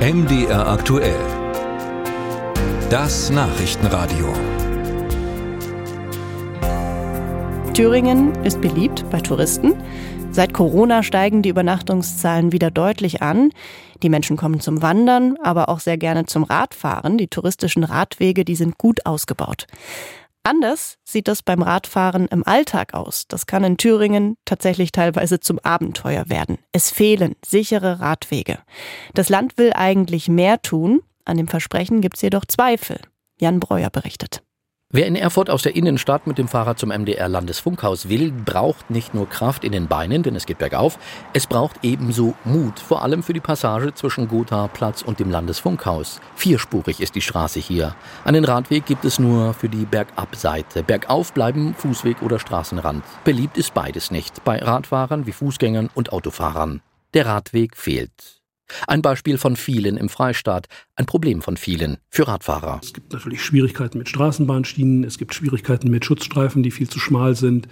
MDR aktuell. Das Nachrichtenradio. Thüringen ist beliebt bei Touristen. Seit Corona steigen die Übernachtungszahlen wieder deutlich an. Die Menschen kommen zum Wandern, aber auch sehr gerne zum Radfahren. Die touristischen Radwege, die sind gut ausgebaut. Anders sieht das beim Radfahren im Alltag aus. Das kann in Thüringen tatsächlich teilweise zum Abenteuer werden. Es fehlen sichere Radwege. Das Land will eigentlich mehr tun. An dem Versprechen gibt es jedoch Zweifel. Jan Breuer berichtet. Wer in Erfurt aus der Innenstadt mit dem Fahrrad zum MDR Landesfunkhaus will, braucht nicht nur Kraft in den Beinen, denn es geht bergauf, es braucht ebenso Mut, vor allem für die Passage zwischen Gotha-Platz und dem Landesfunkhaus. Vierspurig ist die Straße hier. Einen Radweg gibt es nur für die Bergabseite. Bergauf bleiben Fußweg oder Straßenrand. Beliebt ist beides nicht, bei Radfahrern wie Fußgängern und Autofahrern. Der Radweg fehlt. Ein Beispiel von vielen im Freistaat, ein Problem von vielen für Radfahrer. Es gibt natürlich Schwierigkeiten mit Straßenbahnschienen, es gibt Schwierigkeiten mit Schutzstreifen, die viel zu schmal sind,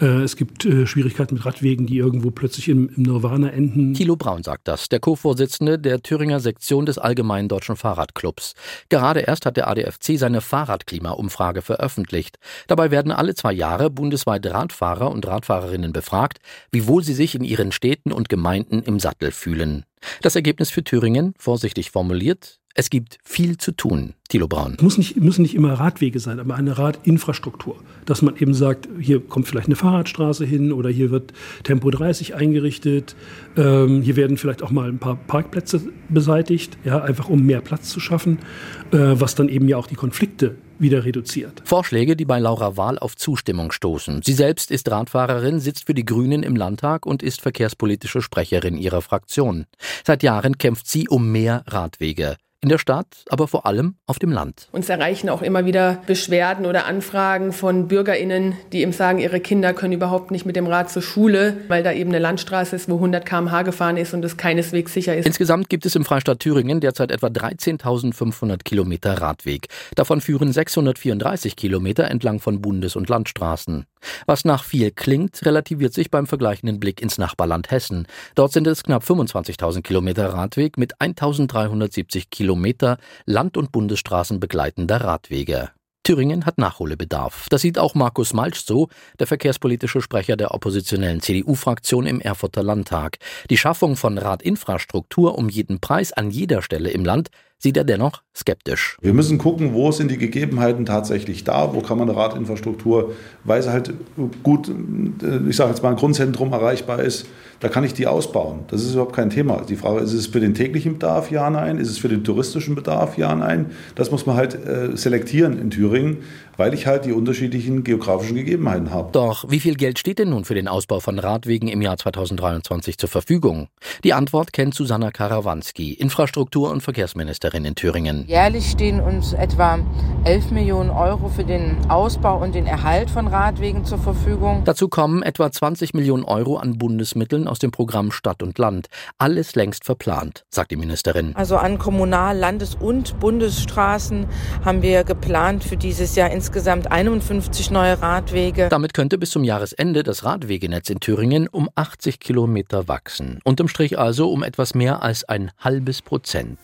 äh, es gibt äh, Schwierigkeiten mit Radwegen, die irgendwo plötzlich im, Nirvana enden. Thilo Braun sagt das, der Co-Vorsitzende der Thüringer Sektion des Allgemeinen Deutschen Fahrradclubs. Gerade erst hat der ADFC seine Fahrradklima-Umfrage veröffentlicht. Dabei werden alle zwei Jahre bundesweit Radfahrer und Radfahrerinnen befragt, wie wohl sie sich in ihren Städten und Gemeinden im Sattel fühlen. Das Ergebnis für Thüringen, vorsichtig formuliert, es gibt viel zu tun, Thilo Braun. Es muss nicht, müssen nicht immer Radwege sein, aber eine Radinfrastruktur. Dass man eben sagt, hier kommt vielleicht eine Fahrradstraße hin oder hier wird Tempo 30 eingerichtet. Ähm, hier werden vielleicht auch mal ein paar Parkplätze beseitigt, ja, einfach um mehr Platz zu schaffen, äh, was dann eben ja auch die Konflikte wieder reduziert. Vorschläge, die bei Laura Wahl auf Zustimmung stoßen. Sie selbst ist Radfahrerin, sitzt für die Grünen im Landtag und ist verkehrspolitische Sprecherin ihrer Fraktion. Seit Jahren kämpft sie um mehr Radwege in der Stadt, aber vor allem auf dem Land. Uns erreichen auch immer wieder Beschwerden oder Anfragen von Bürgerinnen, die eben sagen, ihre Kinder können überhaupt nicht mit dem Rad zur Schule, weil da eben eine Landstraße ist, wo 100 km/h gefahren ist und es keineswegs sicher ist. Insgesamt gibt es im Freistaat Thüringen derzeit etwa 13.500 Kilometer Radweg. Davon führen 634 Kilometer entlang von Bundes- und Landstraßen. Was nach viel klingt, relativiert sich beim vergleichenden Blick ins Nachbarland Hessen. Dort sind es knapp 25.000 Kilometer Radweg mit 1.370 Kilometer Land- und Bundesstraßen begleitender Radwege. Thüringen hat Nachholbedarf. Das sieht auch Markus Malsch so, der verkehrspolitische Sprecher der oppositionellen CDU-Fraktion im Erfurter Landtag. Die Schaffung von Radinfrastruktur um jeden Preis an jeder Stelle im Land sieht er dennoch skeptisch. Wir müssen gucken, wo sind die Gegebenheiten tatsächlich da, wo kann man eine Radinfrastruktur, weil sie halt gut, äh, ich sage jetzt mal, ein Grundzentrum erreichbar ist, da kann ich die ausbauen. Das ist überhaupt kein Thema. Die Frage ist, ist es für den täglichen Bedarf, ja, nein? Ist es für den touristischen Bedarf, ja, nein? Das muss man halt äh, selektieren in Thüringen, weil ich halt die unterschiedlichen geografischen Gegebenheiten habe. Doch wie viel Geld steht denn nun für den Ausbau von Radwegen im Jahr 2023 zur Verfügung? Die Antwort kennt Susanna Karawanski, Infrastruktur- und Verkehrsministerin in Thüringen. Jährlich stehen uns etwa 11 Millionen Euro für den Ausbau und den Erhalt von Radwegen zur Verfügung. Dazu kommen etwa 20 Millionen Euro an Bundesmitteln aus dem Programm Stadt und Land. Alles längst verplant, sagt die Ministerin. Also an Kommunal-, Landes- und Bundesstraßen haben wir geplant für dieses Jahr insgesamt 51 neue Radwege. Damit könnte bis zum Jahresende das Radwegenetz in Thüringen um 80 Kilometer wachsen. Unterm Strich also um etwas mehr als ein halbes Prozent.